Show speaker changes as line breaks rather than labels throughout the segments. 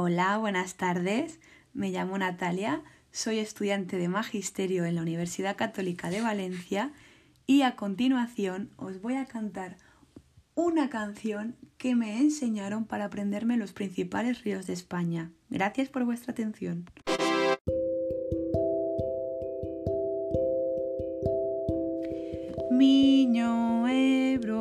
Hola, buenas tardes. Me llamo Natalia, soy estudiante de Magisterio en la Universidad Católica de Valencia y a continuación os voy a cantar una canción que me enseñaron para aprenderme los principales ríos de España. Gracias por vuestra atención. Miño Ebro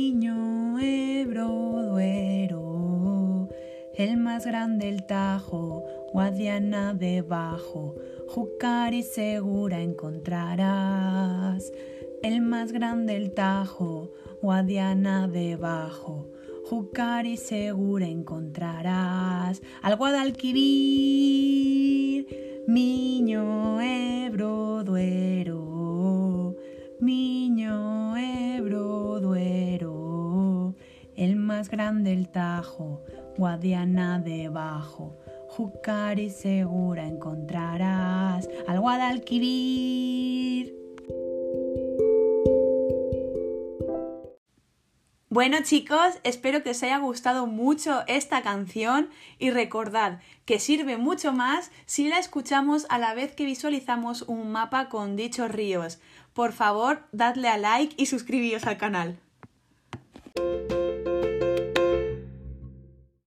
Miño Ebro Duero, el más grande el Tajo, Guadiana debajo, Jucari segura encontrarás. El más grande el Tajo, Guadiana debajo, Jucari segura encontrarás. Al Guadalquivir, Miño Ebro Duero, Miño grande el Tajo, Guadiana debajo, Jucari segura encontrarás al Guadalquivir. Bueno chicos, espero que os haya gustado mucho esta canción y recordad que sirve mucho más si la escuchamos a la vez que visualizamos un mapa con dichos ríos. Por favor, dadle a like y suscribíos al canal.